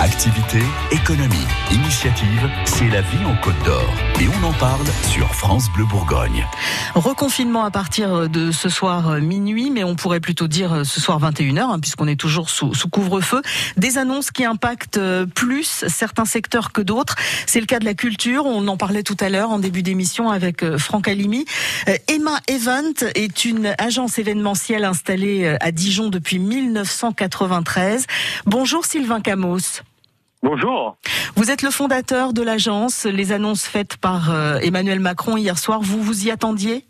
Activité, économie, initiative, c'est la vie en Côte d'Or. Et on en parle sur France Bleu Bourgogne. Reconfinement à partir de ce soir euh, minuit, mais on pourrait plutôt dire euh, ce soir 21h, hein, puisqu'on est toujours sous, sous couvre-feu. Des annonces qui impactent euh, plus certains secteurs que d'autres. C'est le cas de la culture. On en parlait tout à l'heure en début d'émission avec Franck Alimi. Emma Event est une agence événementielle installée à Dijon depuis 1993. Bonjour Sylvain Camos. Bonjour. Vous êtes le fondateur de l'agence. Les annonces faites par euh, Emmanuel Macron hier soir, vous vous y attendiez?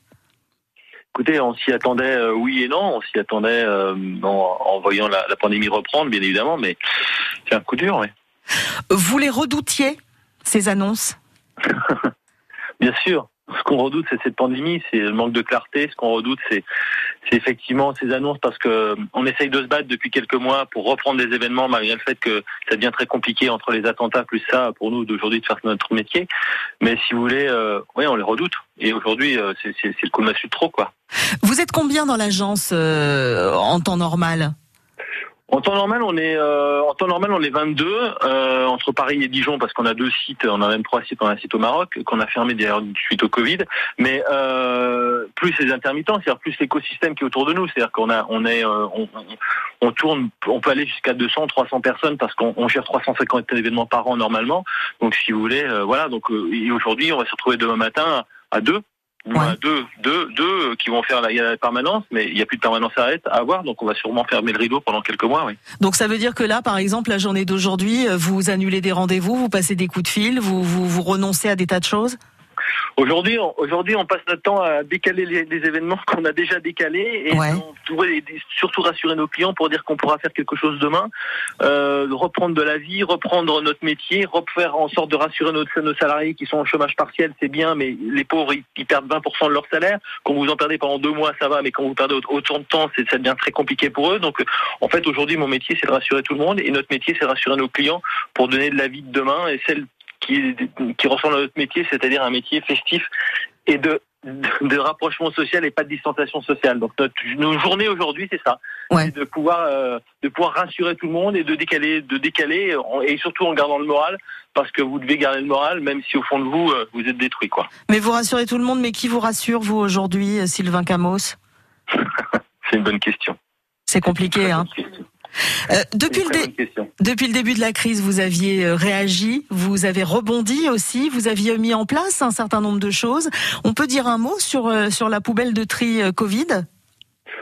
Écoutez, on s'y attendait euh, oui et non. On s'y attendait euh, en, voyant la, pandémie reprendre, bien évidemment, mais c'est un coup dur, oui. Vous les redoutiez, ces annonces? Bien sûr ce qu'on redoute, c'est cette pandémie, c'est le manque de clarté. Ce qu'on redoute, c'est effectivement ces annonces parce que on essaye de se battre depuis quelques mois pour reprendre des événements malgré le fait que ça devient très compliqué entre les attentats plus ça pour nous d'aujourd'hui de faire notre métier. Mais si vous voulez, euh, oui, on les redoute. Et aujourd'hui, euh, c'est le coup de massue trop, quoi. Vous êtes combien dans l'agence euh, en temps normal? En temps normal, on est euh, en temps normal, on est 22 euh, entre Paris et Dijon parce qu'on a deux sites, on a même trois sites, on a un site au Maroc qu'on a fermé d'ailleurs suite au Covid, mais euh, plus les intermittents, c'est-à-dire plus l'écosystème qui est autour de nous, c'est-à-dire qu'on a, on est, euh, on, on, tourne, on peut aller jusqu'à 200, 300 personnes parce qu'on gère 350 événements par an normalement. Donc si vous voulez, voilà. Donc aujourd'hui, on va se retrouver demain matin à deux deux, deux, deux qui vont faire la, la permanence, mais il n'y a plus de permanence à, à avoir, donc on va sûrement fermer le rideau pendant quelques mois. Oui. Donc ça veut dire que là, par exemple, la journée d'aujourd'hui, vous annulez des rendez-vous, vous passez des coups de fil, vous, vous, vous renoncez à des tas de choses? Aujourd'hui, on, aujourd'hui, on passe notre temps à décaler les, événements qu'on a déjà décalés et surtout rassurer nos clients pour dire qu'on pourra faire quelque chose demain, euh, reprendre de la vie, reprendre notre métier, refaire en sorte de rassurer nos, nos salariés qui sont en chômage partiel, c'est bien, mais les pauvres, ils, perdent 20% de leur salaire. Quand vous en perdez pendant deux mois, ça va, mais quand vous perdez autant de temps, ça devient très compliqué pour eux. Donc, en fait, aujourd'hui, mon métier, c'est de rassurer tout le monde et notre métier, c'est de rassurer nos clients pour donner de la vie de demain et celle qui, qui ressemble à notre métier, c'est-à-dire un métier festif et de, de, rapprochement social et pas de distanciation sociale. Donc notre, nos journées aujourd'hui, c'est ça, c'est de pouvoir euh, de pouvoir rassurer tout le monde et de décaler, de décaler et surtout en gardant le moral, parce que vous devez garder le moral, même si au fond de vous euh, vous êtes détruit, quoi. Mais vous rassurez tout le monde, mais qui vous rassure vous aujourd'hui, euh, Sylvain Camos C'est une bonne question. C'est compliqué, hein. Euh, depuis, le depuis le début de la crise, vous aviez euh, réagi, vous avez rebondi aussi, vous aviez mis en place un certain nombre de choses. On peut dire un mot sur, euh, sur la poubelle de tri Covid?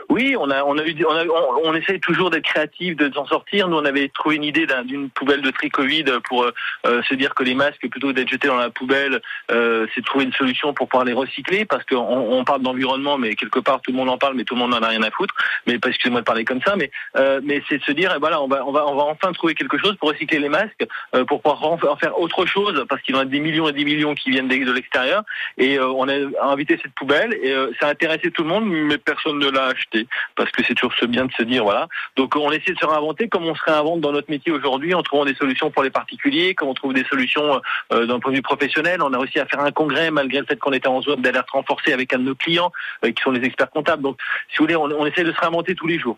Oui, on a, on a eu, on, a, on, essaye toujours d'être créatif, de s'en sortir. Nous, on avait trouvé une idée d'une poubelle de tri Covid pour euh, se dire que les masques, plutôt d'être jetés dans la poubelle, euh, c'est de trouver une solution pour pouvoir les recycler, parce qu'on on parle d'environnement, mais quelque part tout le monde en parle, mais tout le monde n'en a rien à foutre. Mais excusez-moi de parler comme ça, mais euh, mais c'est de se dire, et voilà, on va, on va, on va enfin trouver quelque chose pour recycler les masques, euh, pour pouvoir en faire autre chose, parce qu'il y en a des millions et des millions qui viennent de l'extérieur. Et euh, on a invité cette poubelle, et ça a intéressé tout le monde, mais personne ne l'a acheté parce que c'est toujours ce bien de se dire voilà. Donc on essaie de se réinventer comme on se réinvente dans notre métier aujourd'hui en trouvant des solutions pour les particuliers, comme on trouve des solutions euh, d'un point de vue professionnel. On a réussi à faire un congrès malgré le fait qu'on était en zone d'alerte renforcée avec un de nos clients euh, qui sont les experts comptables. Donc si vous voulez, on, essaie de se réinventer tous les jours.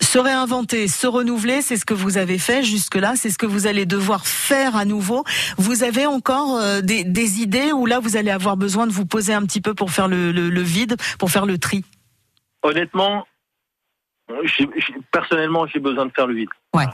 Se réinventer, se renouveler, c'est ce que vous avez fait jusque-là, c'est ce que vous allez devoir faire à nouveau. Vous avez encore euh, des, idées où là vous allez avoir besoin de vous poser un petit peu pour faire le vide, pour faire le tri? Honnêtement, personnellement, j'ai besoin de faire le vide. Ouais.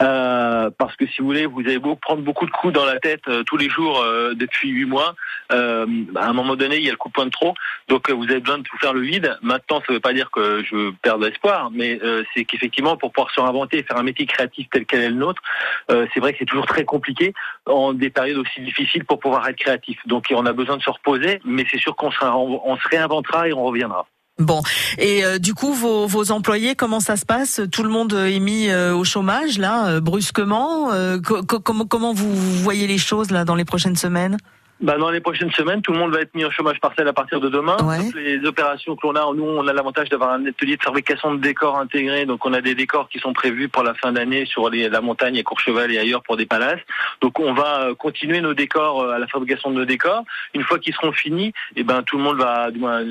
Euh, parce que si vous voulez, vous allez prendre beaucoup de coups dans la tête euh, tous les jours euh, depuis huit mois. à un moment donné, il y a le coup de poing de trop, donc vous avez besoin de tout faire le vide. Maintenant, ça ne veut pas dire que je perds l'espoir, mais c'est qu'effectivement, pour pouvoir se réinventer et faire un métier créatif tel quel est le nôtre, c'est vrai que c'est toujours très compliqué en des périodes aussi difficiles pour pouvoir être créatif. Donc, on a besoin de se reposer, mais c'est sûr qu'on se réinventera et on reviendra. Bon, et euh, du coup, vos, vos, employés, comment ça se passe? Tout le monde est mis euh, au chômage là, euh, brusquement. comment comment vous voyez les choses là dans les prochaines semaines? Bah, Dans les prochaines semaines, tout le monde va être mis au chômage partiel à partir de demain. Ouais. Les opérations que l'on a, nous, on a l'avantage d'avoir un atelier de fabrication de décors intégré. Donc, on a des décors qui sont prévus pour la fin d'année sur les, la montagne à Courchevel et ailleurs pour des palaces. Donc, on va euh, continuer nos décors euh, à la fabrication de nos décors. Une fois qu'ils seront finis, et ben, tout le monde va, du moins,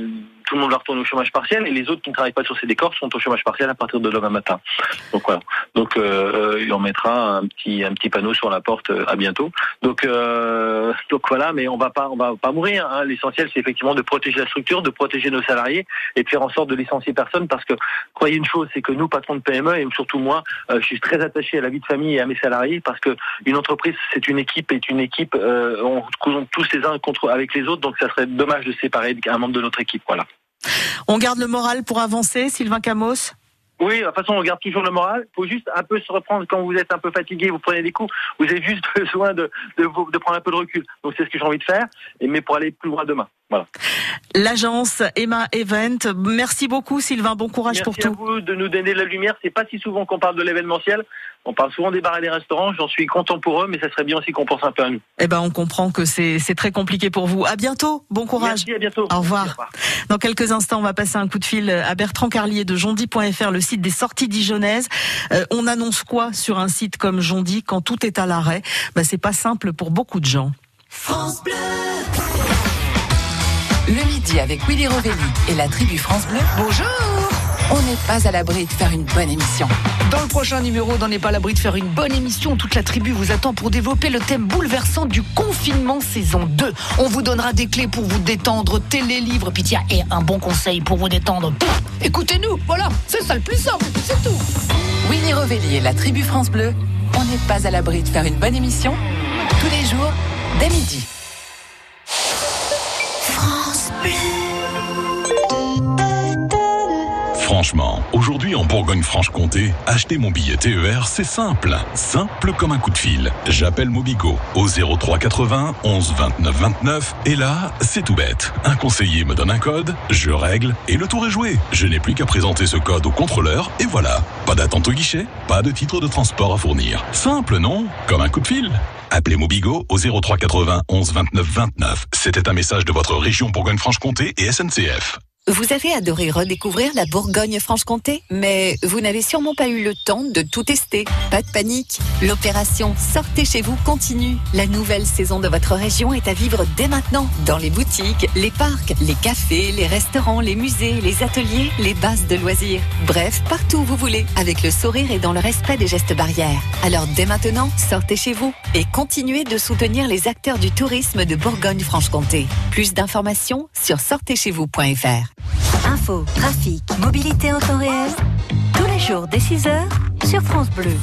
tout le monde va retourner au chômage partiel et les autres qui ne travaillent pas sur ces décors sont au chômage partiel à partir de demain matin. Donc voilà. Donc euh, on mettra un petit un petit panneau sur la porte euh, à bientôt. Donc euh, donc voilà, mais on va pas on va pas mourir. Hein. L'essentiel c'est effectivement de protéger la structure, de protéger nos salariés et de faire en sorte de licencier personne parce que croyez une chose, c'est que nous patrons de PME et surtout moi, euh, je suis très attaché à la vie de famille et à mes salariés parce que une entreprise c'est une équipe et une équipe euh, on compte tous les uns contre avec les autres donc ça serait dommage de séparer un membre de notre équipe. Voilà. On garde le moral pour avancer, Sylvain Camos oui, de toute façon, on garde toujours le moral. Il faut juste un peu se reprendre quand vous êtes un peu fatigué, vous prenez des coups. Vous avez juste besoin de, de, prendre un peu de recul. Donc, c'est ce que j'ai envie de faire, mais pour aller plus loin demain. Voilà. L'agence Emma Event. Merci beaucoup, Sylvain. Bon courage Merci pour à tout. vous de nous donner de la lumière. C'est pas si souvent qu'on parle de l'événementiel. On parle souvent des bars et des restaurants. J'en suis content pour eux, mais ça serait bien aussi qu'on pense un peu à nous. Eh ben, on comprend que c'est très compliqué pour vous. À bientôt. Bon courage. Merci, à bientôt. Au revoir. Merci, au revoir. Dans quelques instants, on va passer un coup de fil à Bertrand Carlier de Jondy.fr, le site des sorties dijonnaises. Euh, on annonce quoi sur un site comme Jondy quand tout est à l'arrêt? Bah, C'est pas simple pour beaucoup de gens. Le midi avec Willy Rovelli et la tribu France Bleu. Bonjour On n'est pas à l'abri de faire une bonne émission. Dans le prochain numéro d'On n'est pas à l'abri de faire une bonne émission, toute la tribu vous attend pour développer le thème bouleversant du confinement saison 2. On vous donnera des clés pour vous détendre, télé, livres, puis tiens, et un bon conseil pour vous détendre. Écoutez-nous, voilà, c'est ça le plus simple, c'est tout. Willy Rovelli et la tribu France Bleu. On n'est pas à l'abri de faire une bonne émission. Tous les jours, dès midi. Bourgogne-Franche-Comté, acheter mon billet TER, c'est simple. Simple comme un coup de fil. J'appelle Mobigo au 03 80 11 29 29 et là, c'est tout bête. Un conseiller me donne un code, je règle et le tour est joué. Je n'ai plus qu'à présenter ce code au contrôleur et voilà. Pas d'attente au guichet, pas de titre de transport à fournir. Simple, non? Comme un coup de fil. Appelez Mobigo au 03 80 11 29 29. C'était un message de votre région Bourgogne-Franche-Comté et SNCF. Vous avez adoré redécouvrir la Bourgogne-Franche-Comté, mais vous n'avez sûrement pas eu le temps de tout tester. Pas de panique. L'opération Sortez chez vous continue. La nouvelle saison de votre région est à vivre dès maintenant. Dans les boutiques, les parcs, les cafés, les restaurants, les musées, les ateliers, les bases de loisirs. Bref, partout où vous voulez, avec le sourire et dans le respect des gestes barrières. Alors dès maintenant, sortez chez vous et continuez de soutenir les acteurs du tourisme de Bourgogne-Franche-Comté. Plus d'informations sur sortezcheзвous.fr. Trafic, mobilité en temps réel. Tous les jours dès 6h sur France Bleu.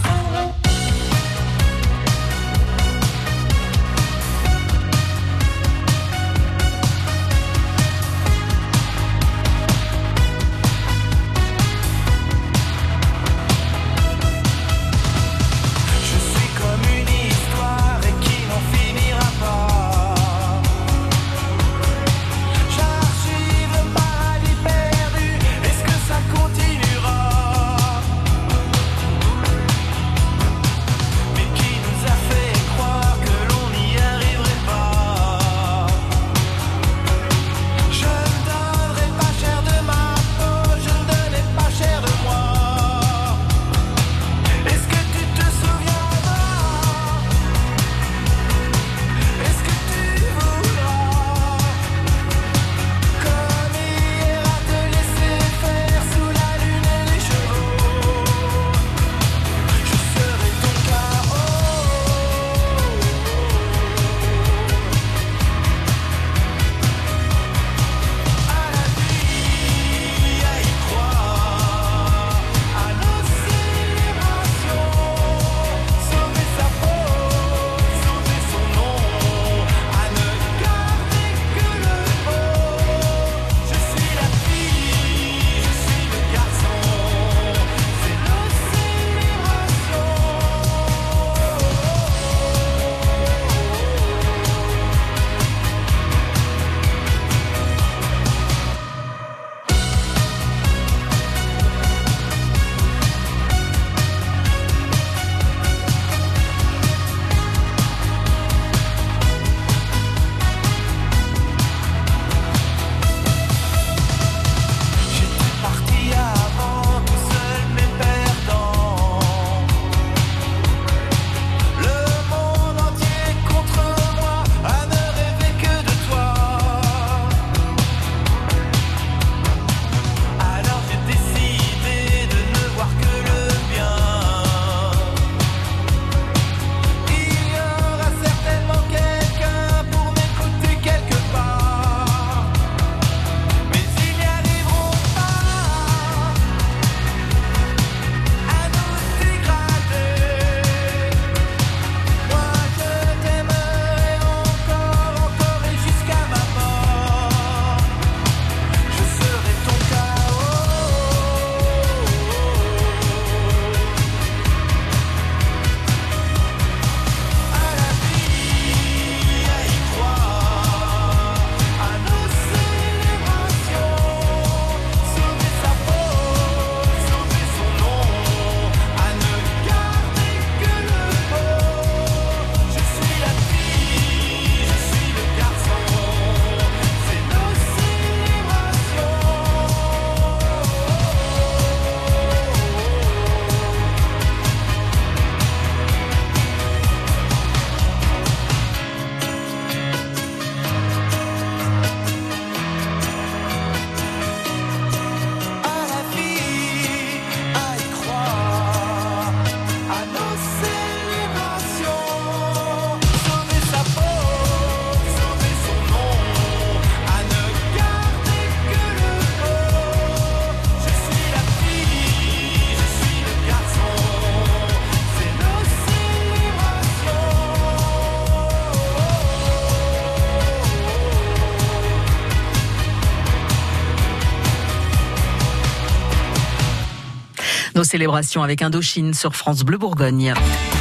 Nos célébrations avec Indochine sur France Bleu Bourgogne.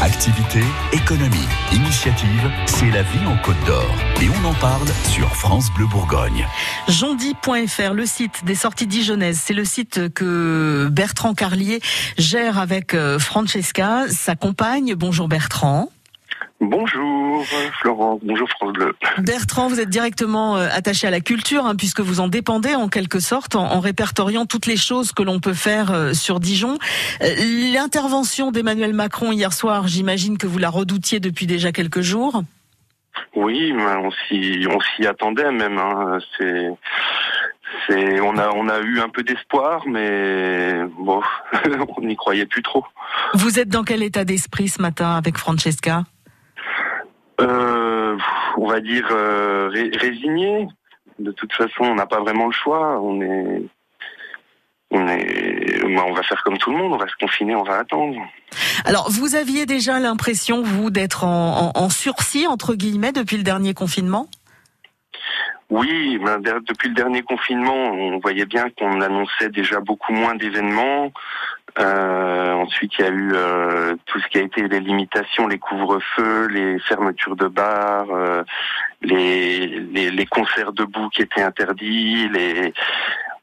Activité, économie, initiative, c'est la vie en Côte d'Or. Et on en parle sur France Bleu Bourgogne. Jondi.fr, le site des sorties dijonnaises, c'est le site que Bertrand Carlier gère avec euh, Francesca, sa compagne. Bonjour Bertrand. Bonjour Florence, bonjour France Bleu. Bertrand, vous êtes directement euh, attaché à la culture, hein, puisque vous en dépendez en quelque sorte, en, en répertoriant toutes les choses que l'on peut faire euh, sur Dijon. Euh, L'intervention d'Emmanuel Macron hier soir, j'imagine que vous la redoutiez depuis déjà quelques jours. Oui, on s'y on s'y attendait même. Hein. C'est c'est on a on a eu un peu d'espoir, mais bon, on n'y croyait plus trop. Vous êtes dans quel état d'esprit ce matin avec Francesca? Euh, on va dire euh, ré- résigné. De toute façon, on n'a pas vraiment le choix. On est on est bah, on va faire comme tout le monde. On va se confiner, on va attendre. Alors, vous aviez déjà l'impression, vous, d'être en, en- en sursis, entre guillemets, depuis le dernier confinement? Oui, ben, depuis le dernier confinement, on voyait bien qu'on annonçait déjà beaucoup moins d'événements. Euh, ensuite, il y a eu euh, tout ce qui a été les limitations, les couvre-feux, les fermetures de bars, euh, les, les, les concerts debout qui étaient interdits, les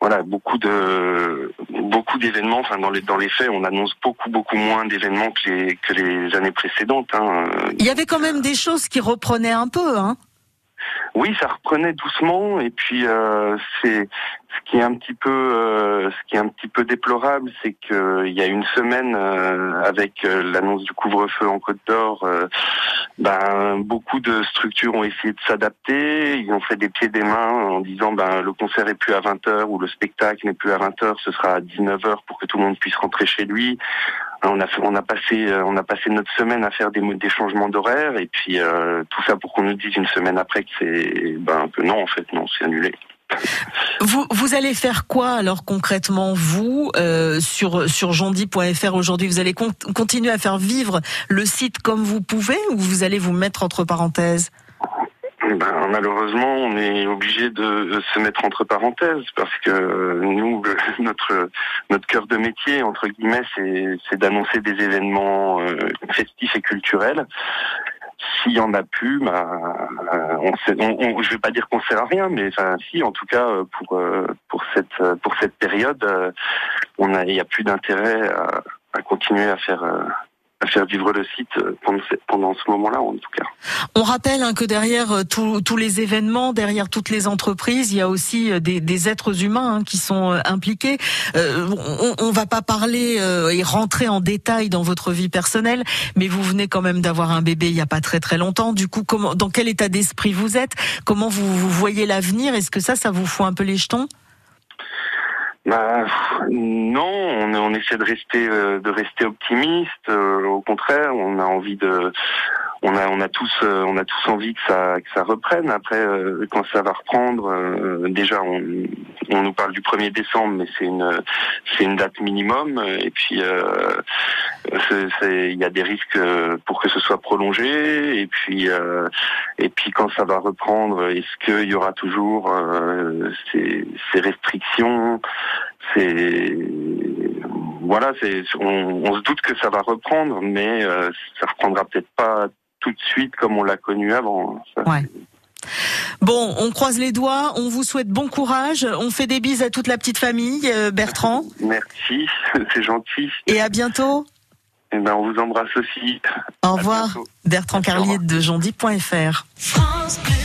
voilà beaucoup de beaucoup d'événements. Enfin, dans les dans les faits, on annonce beaucoup beaucoup moins d'événements que les que les années précédentes. Hein. Il y avait quand même des choses qui reprenaient un peu, hein Oui, ça reprenait doucement et puis euh, c'est ce qui est un petit peu euh, ce qui est un petit peu déplorable, c'est que il y a une semaine euh, avec l'annonce du couvre-feu en Côte d'Or, ben beaucoup de structures ont essayé de s'adapter, ils ont fait des pieds des mains en disant ben le concert est plus à 20h ou le spectacle n'est plus à 20h, ce sera à 19h pour que tout le monde puisse rentrer chez lui. On a on a passé euh, on a passé notre semaine à faire des, des changements d'horaire et puis euh, tout ça pour qu'on nous dise une semaine après que c'est ben que non en fait non c'est annulé. vous, vous allez faire quoi, alors, concrètement, vous, euh, sur, sur aujourd'hui? Vous allez con- continuer à faire vivre le site comme vous pouvez ou vous allez vous mettre entre parenthèses? Ben, malheureusement, on est obligé de se mettre entre parenthèses parce que nous, notre notre cœur de métier entre guillemets, c'est d'annoncer des événements euh, festifs et culturels. S'il y en a plus, bah, on, sait, on, je vais pas dire qu'on sert à rien, mais enfin, si, en tout cas, euh, pour pour cette pour cette période, on a il y a plus d'intérêt à, continuer à faire à faire vivre le site euh, pendant ce, moment-là, en tout cas. On rappelle hein, que derrière euh, tous- les événements, derrière toutes les entreprises, il y a aussi euh, des, êtres humains hein, qui sont impliqués. Euh, on, on va pas parler euh, et rentrer en détail dans votre vie personnelle, mais vous venez quand même d'avoir un bébé il y a pas très très longtemps. Du coup, comment, dans quel état d'esprit vous êtes? Comment vous, vous voyez l'avenir? Est-ce que ça, ça vous fout un peu les jetons? Bah, non, on, on essaie de rester euh, de rester optimiste. euh, au contraire, on a envie de, on a on a tous euh, on a tous envie que ça que ça reprenne. Après, euh, quand ça va reprendre, euh, déjà on, on nous parle du 1er décembre, mais c'est une c'est une date minimum. Et puis euh, il y a des risques euh, pour que ce soit prolongé. Et puis et puis quand ça va reprendre, est-ce qu'il y aura toujours ces, ces restrictions? C'est voilà, c'est on, on se doute que ça va reprendre, mais euh, ça reprendra peut-être pas tout de suite comme on l'a connu avant. Ça, Ouais. Bon, on croise les doigts, on vous souhaite bon courage, on fait des bises à toute la petite famille, euh, Bertrand, Merci, c'est gentil. et à bientôt. Et ben on vous embrasse aussi. Au revoir. Bertrand Carlier de jondi.fr. France Bleu.